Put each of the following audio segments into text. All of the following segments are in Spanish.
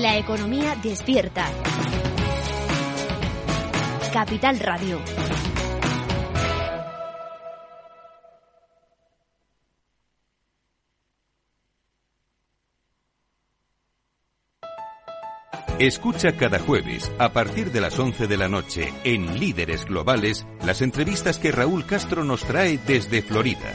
La economía despierta. Capital Radio. Escucha cada jueves, a partir de las 11 de la noche, en Líderes Globales, las entrevistas que Raúl Castro nos trae desde Florida.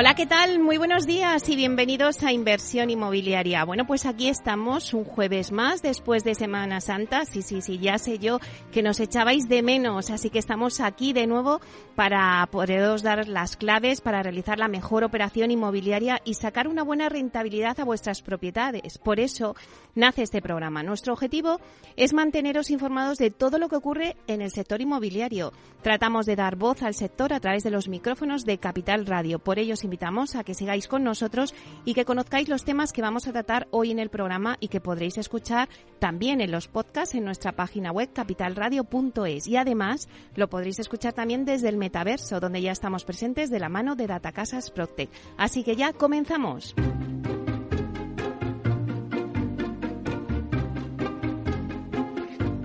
Hola, ¿qué tal? Muy buenos días y bienvenidos a Inversión Inmobiliaria. Bueno, pues aquí estamos un jueves más después de Semana Santa. Sí, sí, sí, ya sé yo que nos echabais de menos, así que estamos aquí de nuevo para poderos dar las claves para realizar la mejor operación inmobiliaria y sacar una buena rentabilidad a vuestras propiedades. Por eso nace este programa. Nuestro objetivo es manteneros informados de todo lo que ocurre en el sector inmobiliario. Tratamos de dar voz al sector a través de los micrófonos de Capital Radio. Por ello os invitamos a que sigáis con nosotros y que conozcáis los temas que vamos a tratar hoy en el programa y que podréis escuchar también en los podcasts en nuestra página web capitalradio.es. Y además lo podréis escuchar también desde el metaverso, donde ya estamos presentes de la mano de Datacasas Proctec. Así que ya comenzamos.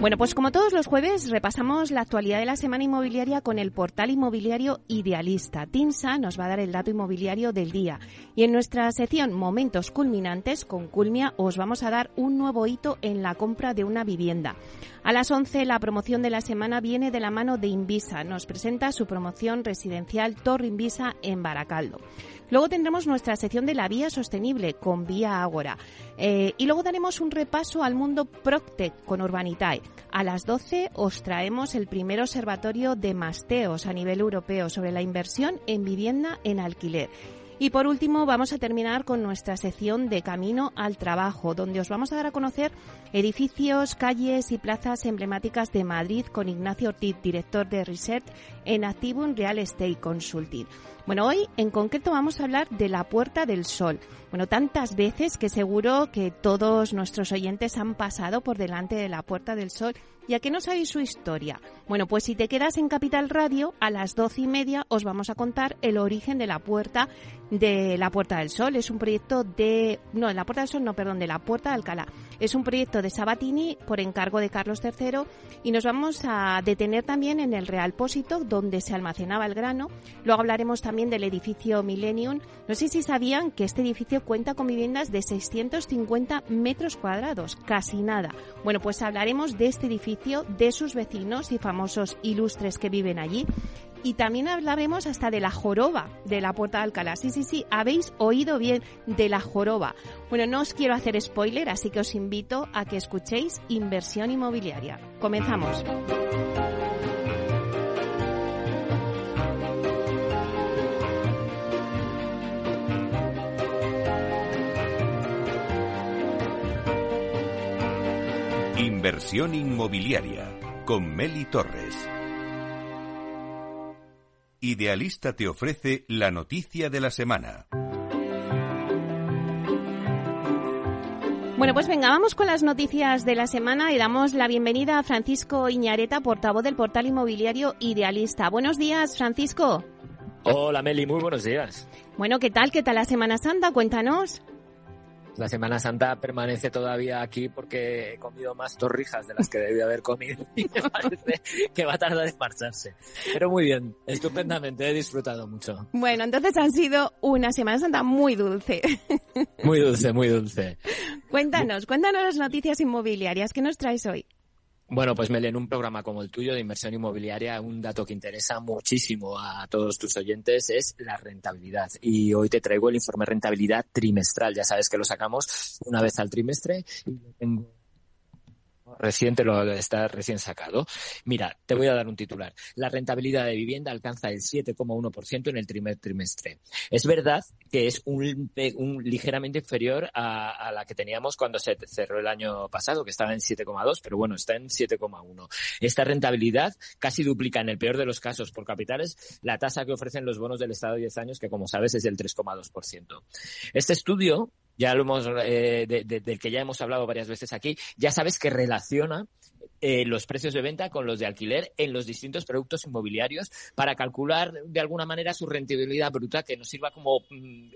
Bueno, pues como todos los jueves repasamos la actualidad de la semana inmobiliaria con el portal inmobiliario Idealista. TINSA nos va a dar el dato inmobiliario del día. Y en nuestra sección Momentos Culminantes con Culmia os vamos a dar un nuevo hito en la compra de una vivienda. A las 11 la promoción de la semana viene de la mano de Invisa. Nos presenta su promoción residencial Torre Invisa en Baracaldo. Luego tendremos nuestra sección de la vía sostenible con Vía Ágora. Eh, y luego daremos un repaso al mundo Proctec con Urbanitae. A las 12 os traemos el primer observatorio de Masteos a nivel europeo sobre la inversión en vivienda en alquiler. Y por último, vamos a terminar con nuestra sección de Camino al Trabajo, donde os vamos a dar a conocer edificios, calles y plazas emblemáticas de Madrid con Ignacio Ortiz, director de Research en Activum Real Estate Consulting. Bueno, hoy en concreto vamos a hablar de la Puerta del Sol. Bueno, tantas veces que seguro que todos nuestros oyentes han pasado por delante de la Puerta del Sol ¿Y a qué no sabéis su historia? Bueno, pues si te quedas en Capital Radio, a las doce y media os vamos a contar el origen de la puerta de la Puerta del Sol. Es un proyecto de. No, de la Puerta del Sol, no, perdón, de la Puerta de Alcalá. Es un proyecto de Sabatini por encargo de Carlos III y nos vamos a detener también en el Real Pósito, donde se almacenaba el grano. Luego hablaremos también del edificio Millennium. No sé si sabían que este edificio cuenta con viviendas de 650 metros cuadrados, casi nada. Bueno, pues hablaremos de este edificio de sus vecinos y famosos ilustres que viven allí. Y también hablaremos hasta de la joroba de la Puerta de Alcalá. Sí, sí, sí, habéis oído bien de la joroba. Bueno, no os quiero hacer spoiler, así que os invito a que escuchéis Inversión Inmobiliaria. Comenzamos. Inversión inmobiliaria con Meli Torres. Idealista te ofrece la noticia de la semana. Bueno, pues venga, vamos con las noticias de la semana y damos la bienvenida a Francisco Iñareta, portavoz del portal inmobiliario Idealista. Buenos días, Francisco. Hola, Meli, muy buenos días. Bueno, ¿qué tal? ¿Qué tal la Semana Santa? Cuéntanos. La Semana Santa permanece todavía aquí porque he comido más torrijas de las que debía haber comido y me parece que va a tardar en marcharse. Pero muy bien, estupendamente, he disfrutado mucho. Bueno, entonces han sido una Semana Santa muy dulce. Muy dulce, muy dulce. Cuéntanos, cuéntanos las noticias inmobiliarias. ¿Qué nos traes hoy? Bueno, pues Mel, en un programa como el tuyo de inversión inmobiliaria, un dato que interesa muchísimo a todos tus oyentes es la rentabilidad. Y hoy te traigo el informe rentabilidad trimestral. Ya sabes que lo sacamos una vez al trimestre y reciente, lo está recién sacado. Mira, te voy a dar un titular. La rentabilidad de vivienda alcanza el 7,1% en el primer trimestre. Es verdad que es un, un ligeramente inferior a, a, la que teníamos cuando se cerró el año pasado, que estaba en 7,2, pero bueno, está en 7,1. Esta rentabilidad casi duplica en el peor de los casos por capitales la tasa que ofrecen los bonos del Estado de 10 años, que como sabes es del 3,2%. Este estudio ya lo hemos, eh, de, de, del que ya hemos hablado varias veces aquí, ya sabes que relaciona eh, los precios de venta con los de alquiler en los distintos productos inmobiliarios para calcular de alguna manera su rentabilidad bruta que nos sirva como mm,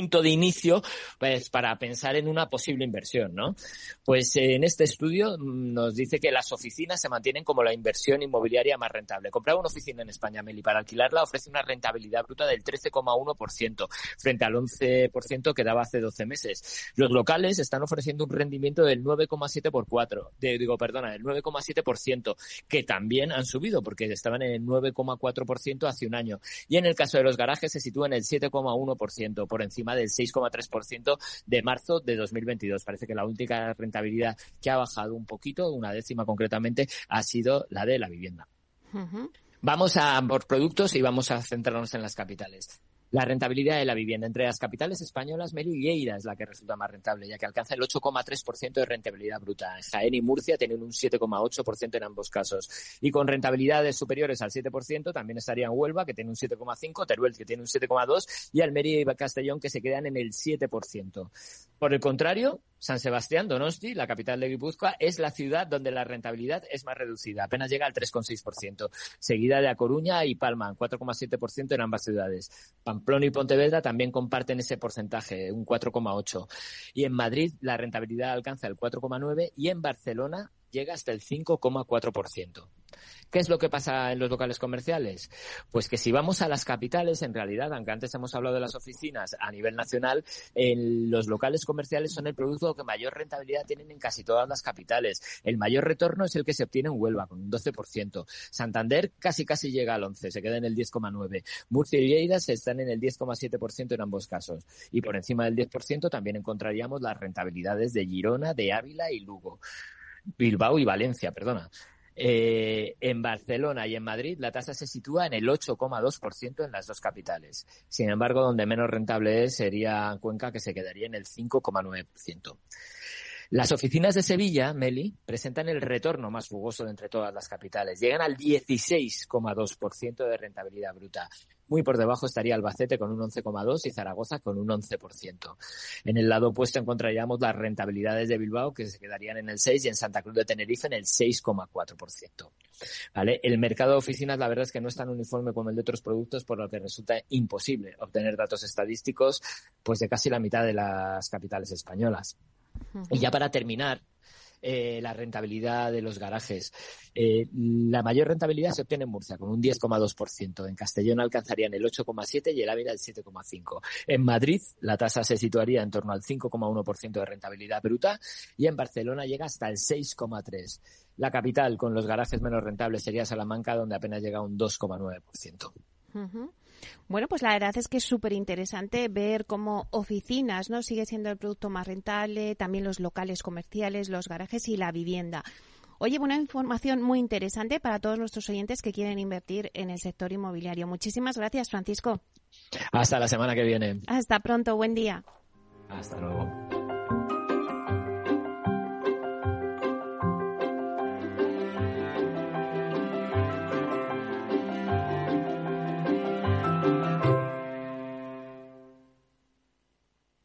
punto de inicio pues, para pensar en una posible inversión, ¿no? Pues eh, en este estudio mm, nos dice que las oficinas se mantienen como la inversión inmobiliaria más rentable. Comprar una oficina en España, Meli, para alquilarla ofrece una rentabilidad bruta del 13,1% frente al 11% que daba hace 12 meses. Los locales están ofreciendo un rendimiento del 9,7 por 4, de, digo, perdona, del 9,7%, que también han subido porque estaban en el 9,4% hace un año. Y en el caso de los garajes se sitúa en el 7,1% por encima del 6,3% de marzo de 2022. Parece que la única rentabilidad que ha bajado un poquito, una décima concretamente, ha sido la de la vivienda. Uh -huh. Vamos a ambos productos y vamos a centrarnos en las capitales. La rentabilidad de la vivienda entre las capitales españolas, Meli Lleida es la que resulta más rentable, ya que alcanza el 8,3% de rentabilidad bruta. Jaén y Murcia tienen un 7,8% en ambos casos. Y con rentabilidades superiores al 7% también estarían Huelva, que tiene un 7,5%, Teruel, que tiene un 7,2%, y Almería y Castellón, que se quedan en el 7%. Por el contrario, San Sebastián, Donosti, la capital de Guipúzcoa, es la ciudad donde la rentabilidad es más reducida, apenas llega al 3,6%, seguida de A Coruña y Palma, 4,7% en ambas ciudades. Pamplona y Pontevedra también comparten ese porcentaje, un 4,8%. Y en Madrid la rentabilidad alcanza el 4,9% y en Barcelona llega hasta el 5,4%. ¿Qué es lo que pasa en los locales comerciales? Pues que si vamos a las capitales, en realidad, aunque antes hemos hablado de las oficinas a nivel nacional, en los locales comerciales son el producto que mayor rentabilidad tienen en casi todas las capitales. El mayor retorno es el que se obtiene en Huelva, con un 12%. Santander casi casi llega al 11%, se queda en el 10,9%. Murcia y Lleida están en el 10,7% en ambos casos. Y por encima del 10% también encontraríamos las rentabilidades de Girona, de Ávila y Lugo. Bilbao y Valencia, perdona. Eh, en Barcelona y en Madrid la tasa se sitúa en el 8,2% en las dos capitales. Sin embargo, donde menos rentable es sería Cuenca, que se quedaría en el 5,9%. Las oficinas de Sevilla, Meli, presentan el retorno más jugoso de entre todas las capitales. Llegan al 16,2% de rentabilidad bruta. Muy por debajo estaría Albacete con un 11,2 y Zaragoza con un 11%. En el lado opuesto encontraríamos las rentabilidades de Bilbao que se quedarían en el 6 y en Santa Cruz de Tenerife en el 6,4%. ¿Vale? El mercado de oficinas la verdad es que no es tan uniforme como el de otros productos por lo que resulta imposible obtener datos estadísticos pues de casi la mitad de las capitales españolas. Y ya para terminar, eh, la rentabilidad de los garajes. Eh, la mayor rentabilidad se obtiene en Murcia, con un 10,2%. En Castellón alcanzarían el 8,7% y el Ávila el 7,5%. En Madrid, la tasa se situaría en torno al 5,1% de rentabilidad bruta y en Barcelona llega hasta el 6,3%. La capital, con los garajes menos rentables, sería Salamanca, donde apenas llega un 2,9%. Uh. Bueno, pues la verdad es que es súper interesante ver cómo oficinas no sigue siendo el producto más rentable, también los locales comerciales, los garajes y la vivienda. Oye, una información muy interesante para todos nuestros oyentes que quieren invertir en el sector inmobiliario. Muchísimas gracias, Francisco. Hasta la semana que viene. Hasta pronto, buen día. Hasta luego.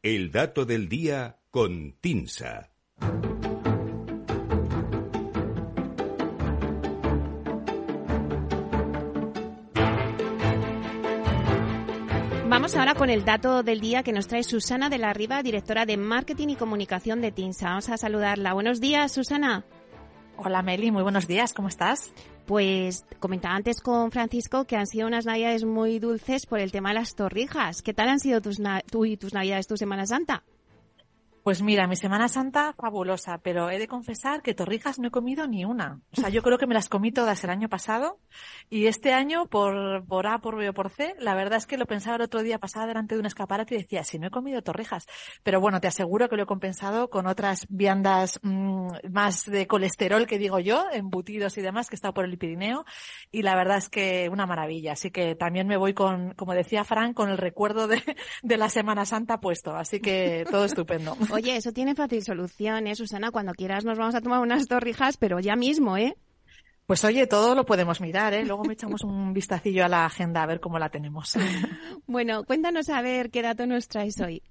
El dato del día con Tinsa. Vamos ahora con el dato del día que nos trae Susana de la Riva, directora de Marketing y Comunicación de TINSA. Vamos a saludarla. Buenos días, Susana. Hola Meli, muy buenos días, ¿cómo estás? Pues comentaba antes con Francisco que han sido unas navidades muy dulces por el tema de las torrijas. ¿Qué tal han sido tus, tú y tus navidades, tu Semana Santa? Pues mira, mi Semana Santa fabulosa, pero he de confesar que torrijas no he comido ni una. O sea, yo creo que me las comí todas el año pasado y este año, por, por A, por B o por C, la verdad es que lo pensaba el otro día, pasaba delante de un escaparate y decía, si no he comido torrijas. Pero bueno, te aseguro que lo he compensado con otras viandas mmm, más de colesterol que digo yo, embutidos y demás, que he estado por el Pirineo y la verdad es que una maravilla. Así que también me voy con, como decía Fran, con el recuerdo de la Semana Santa puesto. Así que todo estupendo. Oye, eso tiene fácil solución, ¿eh, Susana? Cuando quieras nos vamos a tomar unas torrijas, pero ya mismo, ¿eh? Pues oye, todo lo podemos mirar, ¿eh? Luego me echamos un vistacillo a la agenda a ver cómo la tenemos. bueno, cuéntanos a ver qué dato nos traes hoy.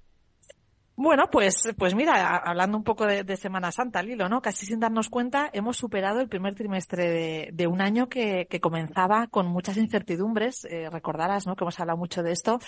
Bueno, pues, pues mira, hablando un poco de, Semana Santa, Lilo, ¿no? Casi sin darnos cuenta, hemos superado el primer trimestre de, de un año que, comenzaba con muchas incertidumbres, eh, recordarás, ¿no? Que hemos hablado mucho de esto,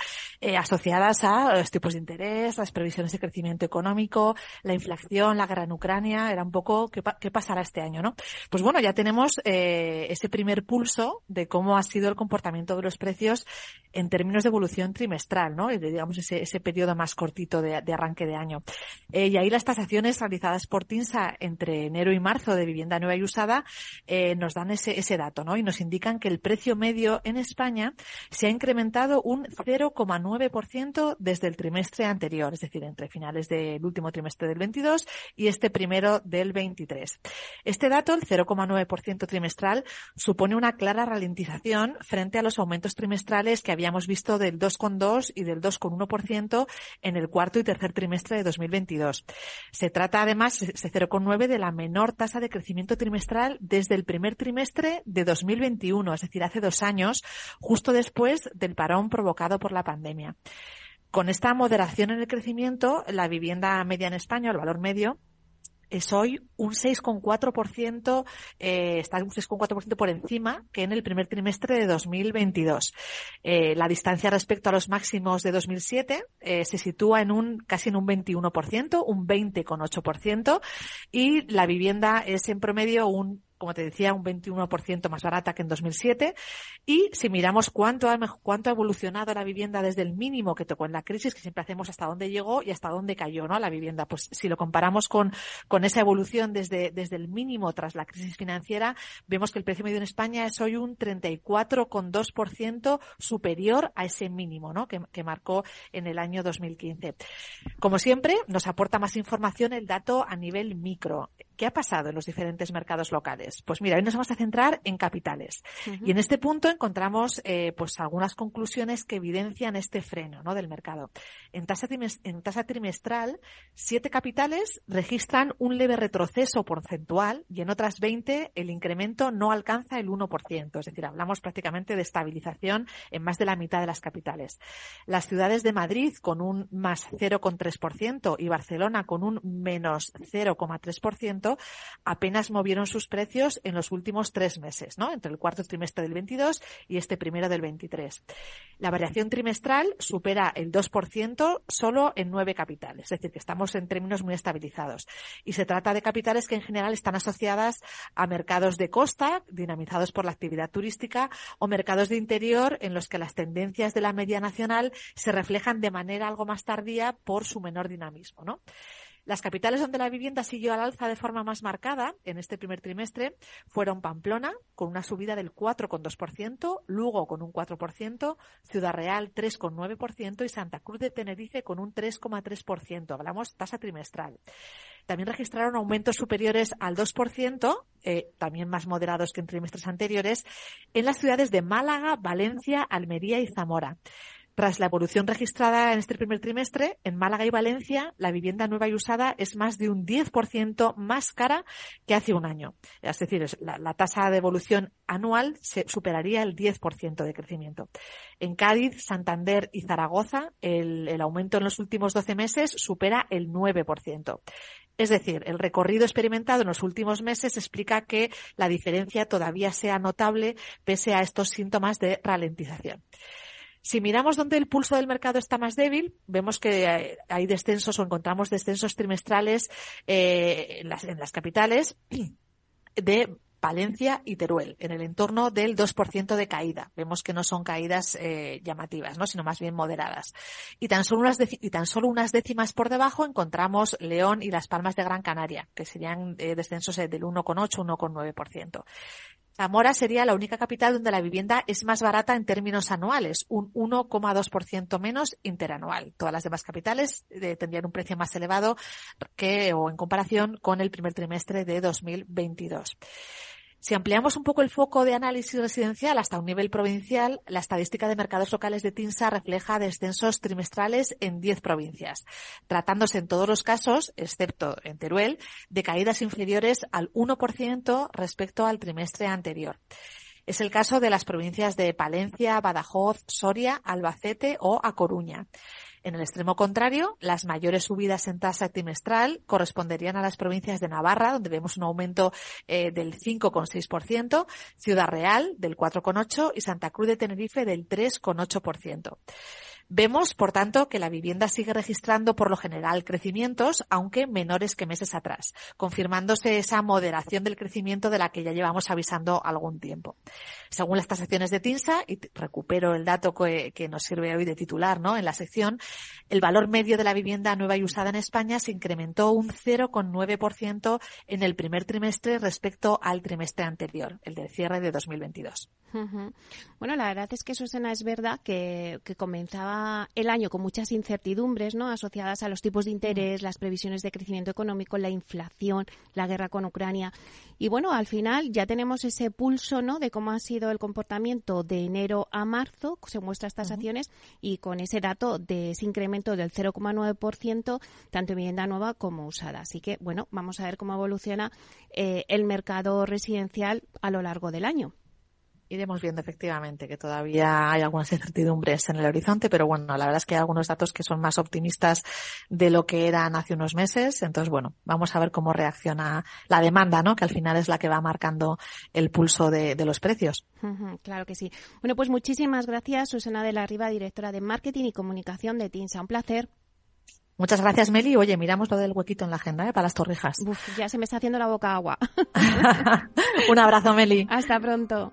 eh, asociadas a los tipos de interés, las previsiones de crecimiento económico, la inflación, la guerra en Ucrania, era un poco qué, pasará este año, ¿no? Pues bueno, ya tenemos eh, ese primer pulso de cómo ha sido el comportamiento de los precios en términos de evolución trimestral, ¿no? Y de, digamos, ese, ese periodo más cortito de, de arranque de año. Eh, y ahí las tasaciones realizadas por TINSA entre enero y marzo de vivienda nueva y usada eh, nos dan ese, ese dato, ¿no? Y nos indican que el precio medio en España se ha incrementado un 0,9% desde el trimestre anterior, es decir, entre finales del último trimestre del 22 y este primero del 23. Este dato, el 0,9% trimestral, supone una clara ralentización frente a los aumentos trimestrales que habíamos visto del 2,2 y del 2,1% en el cuarto y tercer trimestre de 2022. Se trata además, ese 0,9 de la menor tasa de crecimiento trimestral desde el primer trimestre de 2021, es decir, hace dos años, justo después del parón provocado por la pandemia. Con esta moderación en el crecimiento, la vivienda media en España, el valor medio, es hoy un 6,4%, eh, está un 6,4% por encima que en el primer trimestre de 2022. Eh, la distancia respecto a los máximos de 2007 eh, se sitúa en un casi en un 21%, un 20,8%, y la vivienda es en promedio un como te decía, un 21% más barata que en 2007. Y si miramos cuánto ha, cuánto ha evolucionado la vivienda desde el mínimo que tocó en la crisis, que siempre hacemos hasta dónde llegó y hasta dónde cayó, ¿no? La vivienda. Pues si lo comparamos con, con esa evolución desde, desde el mínimo tras la crisis financiera, vemos que el precio medio en España es hoy un 34,2% superior a ese mínimo, ¿no? Que, que marcó en el año 2015. Como siempre, nos aporta más información el dato a nivel micro. ¿Qué ha pasado en los diferentes mercados locales? Pues mira, hoy nos vamos a centrar en capitales. Uh -huh. Y en este punto encontramos eh, pues algunas conclusiones que evidencian este freno ¿no? del mercado. En tasa, en tasa trimestral, siete capitales registran un leve retroceso porcentual y en otras 20 el incremento no alcanza el 1%. Es decir, hablamos prácticamente de estabilización en más de la mitad de las capitales. Las ciudades de Madrid con un más 0,3% y Barcelona con un menos 0,3% apenas movieron sus precios en los últimos tres meses, ¿no? Entre el cuarto trimestre del 22 y este primero del 23. La variación trimestral supera el 2% solo en nueve capitales, es decir, que estamos en términos muy estabilizados. Y se trata de capitales que en general están asociadas a mercados de costa, dinamizados por la actividad turística, o mercados de interior en los que las tendencias de la media nacional se reflejan de manera algo más tardía por su menor dinamismo, ¿no? Las capitales donde la vivienda siguió al alza de forma más marcada en este primer trimestre fueron Pamplona, con una subida del 4,2%, Lugo con un 4%, Ciudad Real 3,9% y Santa Cruz de Tenerife con un 3,3%. Hablamos tasa trimestral. También registraron aumentos superiores al 2%, eh, también más moderados que en trimestres anteriores, en las ciudades de Málaga, Valencia, Almería y Zamora. Tras la evolución registrada en este primer trimestre, en Málaga y Valencia, la vivienda nueva y usada es más de un 10% más cara que hace un año. Es decir, la, tasa de evolución anual se superaría el 10% de crecimiento. En Cádiz, Santander y Zaragoza, el, el aumento en los últimos 12 meses supera el 9%. Es decir, el recorrido experimentado en los últimos meses explica que la diferencia todavía sea notable pese a estos síntomas de ralentización. Si miramos dónde el pulso del mercado está más débil, vemos que hay descensos o encontramos descensos trimestrales eh, en, las, capitales de Palencia y Teruel, en el entorno del 2% de caída. Vemos que no son caídas eh, llamativas, ¿no? sino más bien moderadas. Y tan, solo unas décimas por debajo encontramos León y Las Palmas de Gran Canaria, que serían eh, descensos del 1,8, 1,9%. Zamora sería la única capital donde la vivienda es más barata en términos anuales, un 1,2% menos interanual. Todas las demás capitales tendrían un precio más elevado que o en comparación con el primer trimestre de 2022. Si ampliamos un poco el foco de análisis residencial hasta un nivel provincial, la estadística de mercados locales de TINSA refleja descensos trimestrales en 10 provincias, tratándose en todos los casos, excepto en Teruel, de caídas inferiores al 1% respecto al trimestre anterior. Es el caso de las provincias de Palencia, Badajoz, Soria, Albacete o A Coruña. En el extremo contrario, las mayores subidas en tasa trimestral corresponderían a las provincias de Navarra, donde vemos un aumento eh, del 5,6%, Ciudad Real del 4,8% y Santa Cruz de Tenerife del 3,8%. Vemos, por tanto, que la vivienda sigue registrando por lo general crecimientos, aunque menores que meses atrás, confirmándose esa moderación del crecimiento de la que ya llevamos avisando algún tiempo. Según las tasaciones de TINSA, y recupero el dato que, nos sirve hoy de titular, ¿no? En la sección, el valor medio de la vivienda nueva y usada en España se incrementó un 0,9% en el primer trimestre respecto al trimestre anterior, el del cierre de 2022. Bueno, la verdad es que Susana es verdad que, comenzaba el año con muchas incertidumbres, ¿no? Asociadas a los tipos de interés, las previsiones de crecimiento económico, la inflación, la guerra con Ucrania. Y bueno, al final ya tenemos ese pulso, ¿no? De cómo ha sido el comportamiento de enero a marzo, se muestra estas acciones y con ese dato de ese incremento del 0,9% tanto en vivienda nueva como usada. Así que bueno, vamos a ver cómo evoluciona eh, el mercado residencial a lo largo del año iremos viendo efectivamente que todavía hay algunas incertidumbres en el horizonte, pero bueno, la verdad es que hay algunos datos que son más optimistas de lo que eran hace unos meses. Entonces, bueno, vamos a ver cómo reacciona la demanda, ¿no? Que al final es la que va marcando el pulso de, los precios. claro que sí. Bueno, pues muchísimas gracias, Susana de la Riva, directora de Marketing y Comunicación de TINSA. Un placer. Muchas gracias, Meli. Oye, miramos lo del huequito en la agenda ¿eh? para las torrijas. ya se me está haciendo la boca agua. Un abrazo, Meli. Hasta pronto.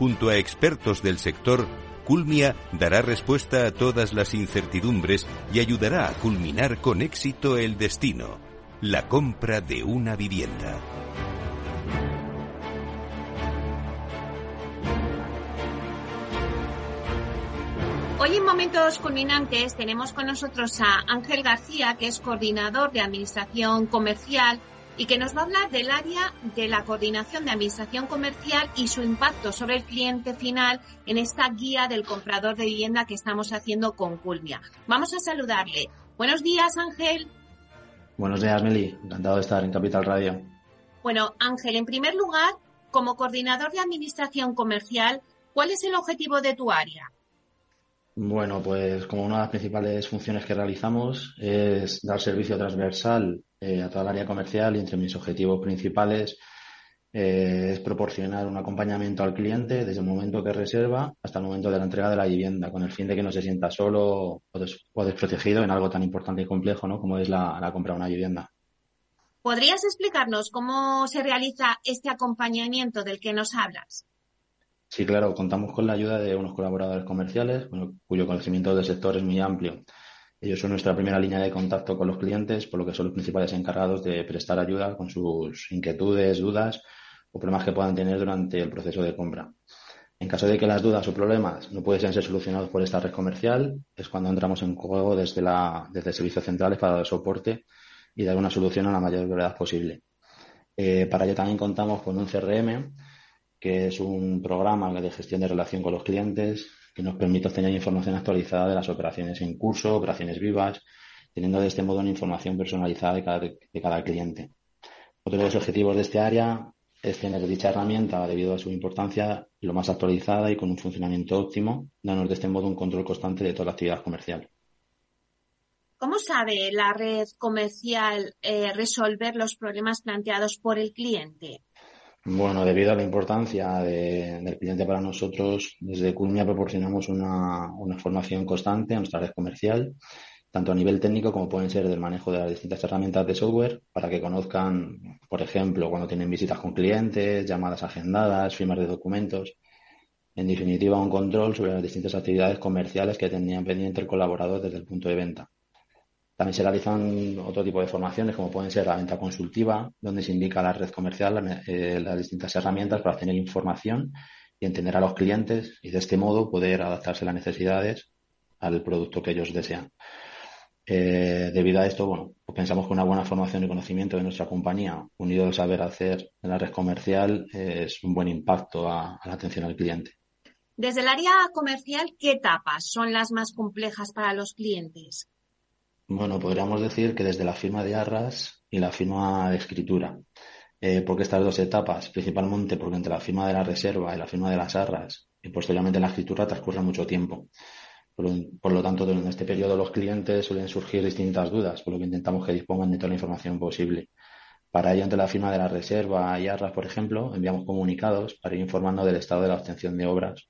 junto a expertos del sector, Culmia dará respuesta a todas las incertidumbres y ayudará a culminar con éxito el destino, la compra de una vivienda. Hoy en Momentos Culminantes tenemos con nosotros a Ángel García, que es coordinador de Administración Comercial y que nos va a hablar del área de la coordinación de administración comercial y su impacto sobre el cliente final en esta guía del comprador de vivienda que estamos haciendo con Culmia. Vamos a saludarle. Buenos días, Ángel. Buenos días, Meli. Encantado de estar en Capital Radio. Bueno, Ángel, en primer lugar, como coordinador de administración comercial, ¿cuál es el objetivo de tu área? Bueno, pues como una de las principales funciones que realizamos es dar servicio transversal eh, a toda el área comercial y entre mis objetivos principales eh, es proporcionar un acompañamiento al cliente desde el momento que reserva hasta el momento de la entrega de la vivienda, con el fin de que no se sienta solo o, desprotegido en algo tan importante y complejo ¿no? como es la, la compra de una vivienda. ¿Podrías explicarnos cómo se realiza este acompañamiento del que nos hablas? Sí, claro, contamos con la ayuda de unos colaboradores comerciales cuyo conocimiento del sector es muy amplio. Ellos son nuestra primera línea de contacto con los clientes, por lo que son los principales encargados de prestar ayuda con sus inquietudes, dudas o problemas que puedan tener durante el proceso de compra. En caso de que las dudas o problemas no pueden ser solucionados por esta red comercial, es cuando entramos en juego desde, la, desde servicios centrales para dar soporte y dar una solución a la mayor brevedad posible. Eh, para ello también contamos con un CRM que es un programa de gestión de relación con los clientes que nos permite obtener información actualizada de las operaciones en curso, operaciones vivas, teniendo de este modo una información personalizada de cada, de cada cliente. Otro de los objetivos de este área es tener dicha herramienta, debido a su importancia, lo más actualizada y con un funcionamiento óptimo, dándonos de este modo un control constante de toda la actividad comercial. ¿Cómo sabe la red comercial eh, resolver los problemas planteados por el cliente? Bueno, debido a la importancia del cliente para nosotros, desde Culmia proporcionamos una, formación constante a nuestra red comercial, tanto a nivel técnico como pueden ser del manejo de las distintas herramientas de software, para que conozcan, por ejemplo, cuando tienen visitas con clientes, llamadas agendadas, firmas de documentos. En definitiva, un control sobre las distintas actividades comerciales que tenían pendiente el colaborador desde el punto de venta. También se realizan otro tipo de formaciones, como pueden ser la venta consultiva, donde se indica a la red comercial eh, las distintas herramientas para obtener información y entender a los clientes y de este modo poder adaptarse a las necesidades al producto que ellos desean. Eh, debido a esto, bueno, pues pensamos que una buena formación y conocimiento de nuestra compañía, unido al saber hacer en la red comercial, es un buen impacto a la atención al cliente. Desde el área comercial, ¿qué etapas son las más complejas para los clientes? Bueno, podríamos decir que desde la firma de arras y la firma de escritura. Eh, porque estas dos etapas, principalmente porque entre la firma de la reserva y la firma de las arras y posteriormente la escritura transcurre mucho tiempo. Por, lo tanto, durante este periodo los clientes suelen surgir distintas dudas, por lo que intentamos que dispongan de toda la información posible. Para ello, entre la firma de la reserva y arras, por ejemplo, enviamos comunicados para ir informando del estado de la obtención de obras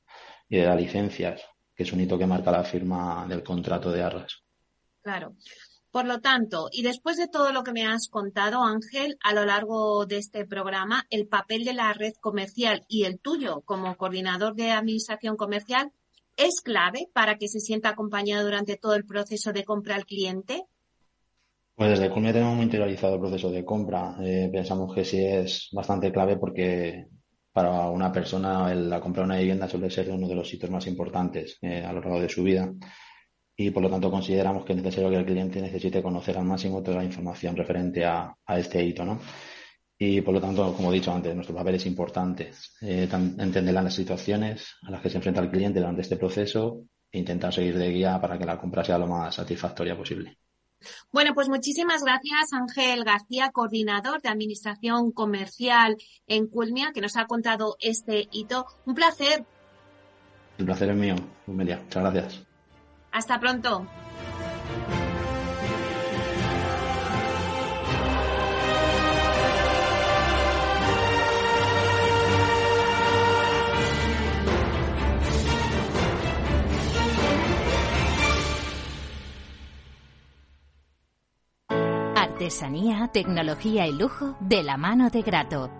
y de las licencias, que es un hito que marca la firma del contrato de arras. Claro. Por lo tanto, y después de todo lo que me has contado, Ángel, a lo largo de este programa, el papel de la red comercial y el tuyo como coordinador de administración comercial es clave para que se sienta acompañado durante todo el proceso de compra al cliente. Pues desde Culmia tenemos muy interiorizado el proceso de compra. Eh, pensamos que sí es bastante clave porque para una persona la compra de una vivienda suele ser uno de los sitios más importantes eh, a lo largo de su vida y por lo tanto consideramos que es necesario que el cliente necesite conocer al máximo toda la información referente a, este hito, ¿no? Y por lo tanto, como he dicho antes, nuestro papel es importante. Eh, entender las situaciones a las que se enfrenta el cliente durante este proceso e intentar seguir de guía para que la compra sea lo más satisfactoria posible. Bueno, pues muchísimas gracias, Ángel García, coordinador de Administración Comercial en Culmia, que nos ha contado este hito. Un placer. El placer es mío, Melia. Muchas gracias. Hasta pronto. Artesanía, tecnología y lujo de la mano de Grato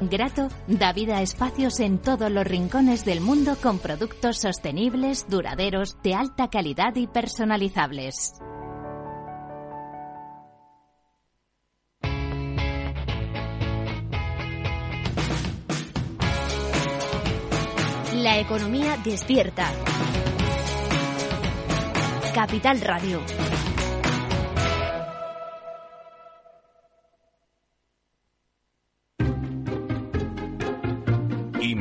Grato da vida a espacios en todos los rincones del mundo con productos sostenibles, duraderos, de alta calidad y personalizables. La economía despierta. Capital Radio.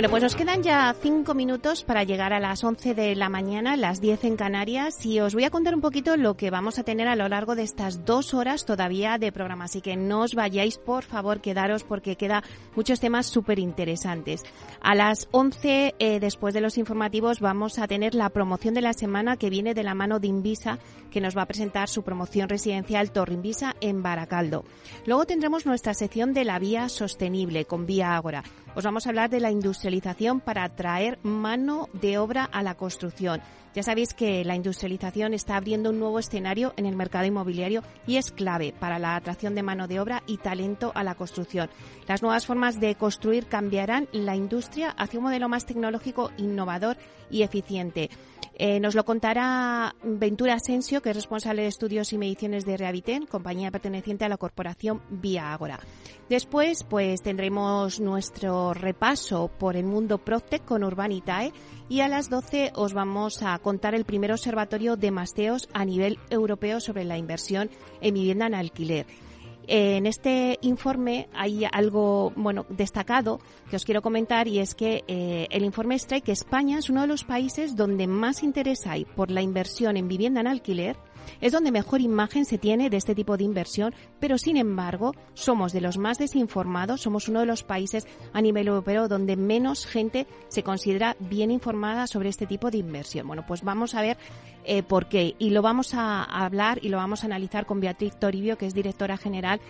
Bueno, pues nos quedan ya cinco minutos para llegar a las 11 de la mañana, las 10 en Canarias, y os voy a contar un poquito lo que vamos a tener a lo largo de estas dos horas todavía de programa. Así que no os vayáis, por favor, quedaros porque queda muchos temas súper interesantes. A las 11, eh, después de los informativos, vamos a tener la promoción de la semana que viene de la mano de Invisa, que nos va a presentar su promoción residencial Torre Invisa en Baracaldo. Luego tendremos nuestra sección de la vía sostenible con Vía Ágora. Os vamos a hablar de la industrialización para atraer mano de obra a la construcción. Ya sabéis que la industrialización está abriendo un nuevo escenario en el mercado inmobiliario y es clave para la atracción de mano de obra y talento a la construcción. Las nuevas formas de construir cambiarán la industria hacia un modelo más tecnológico, innovador y eficiente. Eh, nos lo contará Ventura Asensio, que es responsable de estudios y mediciones de Reaviten, compañía perteneciente a la corporación Vía Agora. Después, pues tendremos nuestro repaso por el mundo Proctec con Urbanitae y a las 12 os vamos a contar el primer observatorio de masteos a nivel europeo sobre la inversión en vivienda en alquiler. En este informe hay algo bueno destacado que os quiero comentar y es que eh, el informe extrae que España es uno de los países donde más interés hay por la inversión en vivienda en alquiler es donde mejor imagen se tiene de este tipo de inversión, pero sin embargo somos de los más desinformados, somos uno de los países a nivel europeo donde menos gente se considera bien informada sobre este tipo de inversión. Bueno, pues vamos a ver eh, por qué y lo vamos a hablar y lo vamos a analizar con Beatriz Toribio, que es directora general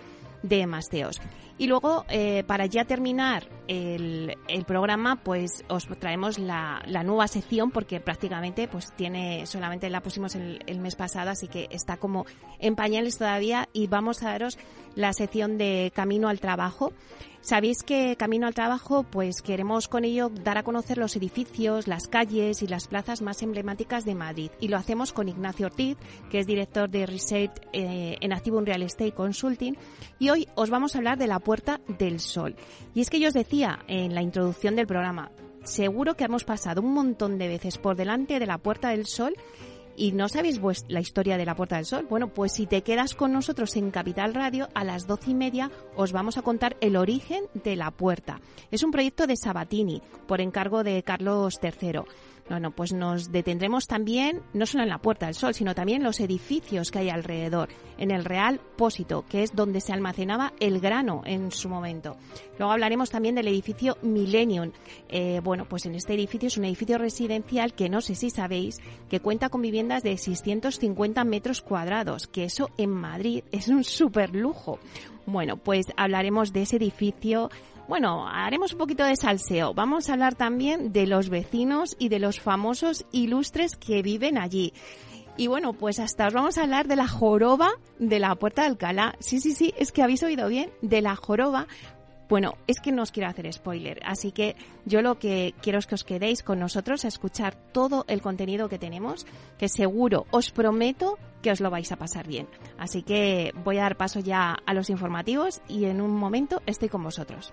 de Masteos. Y luego, eh, para ya terminar el, el, programa, pues os traemos la, la, nueva sección porque prácticamente pues tiene, solamente la pusimos el, el, mes pasado, así que está como en pañales todavía y vamos a daros la sección de Camino al Trabajo. Sabéis que Camino al Trabajo, pues queremos con ello dar a conocer los edificios, las calles y las plazas más emblemáticas de Madrid. Y lo hacemos con Ignacio Ortiz, que es director de Research eh, en Activum Real Estate Consulting. Y hoy os vamos a hablar de la Puerta del Sol. Y es que yo os decía en la introducción del programa, seguro que hemos pasado un montón de veces por delante de la Puerta del Sol y no sabéis la historia de la Puerta del Sol, bueno, pues si te quedas con nosotros en Capital Radio, a las doce y media os vamos a contar el origen de la puerta. Es un proyecto de Sabatini, por encargo de Carlos III. Bueno, pues nos detendremos también, no solo en la Puerta del Sol, sino también en los edificios que hay alrededor, en el Real Pósito, que es donde se almacenaba el grano en su momento. Luego hablaremos también del edificio Millennium. Eh, bueno, pues en este edificio es un edificio residencial que no sé si sabéis, que cuenta con viviendas de 650 metros cuadrados, que eso en Madrid es un súper lujo. Bueno, pues hablaremos de ese edificio, bueno, haremos un poquito de salseo. Vamos a hablar también de los vecinos y de los famosos ilustres que viven allí. Y bueno, pues hasta os vamos a hablar de la joroba de la Puerta de Alcalá. Sí, sí, sí, es que habéis oído bien, de la joroba. Bueno, es que no os quiero hacer spoiler, así que yo lo que quiero es que os quedéis con nosotros a escuchar todo el contenido que tenemos, que seguro, os prometo que os lo vais a pasar bien. Así que voy a dar paso ya a los informativos y en un momento estoy con vosotros.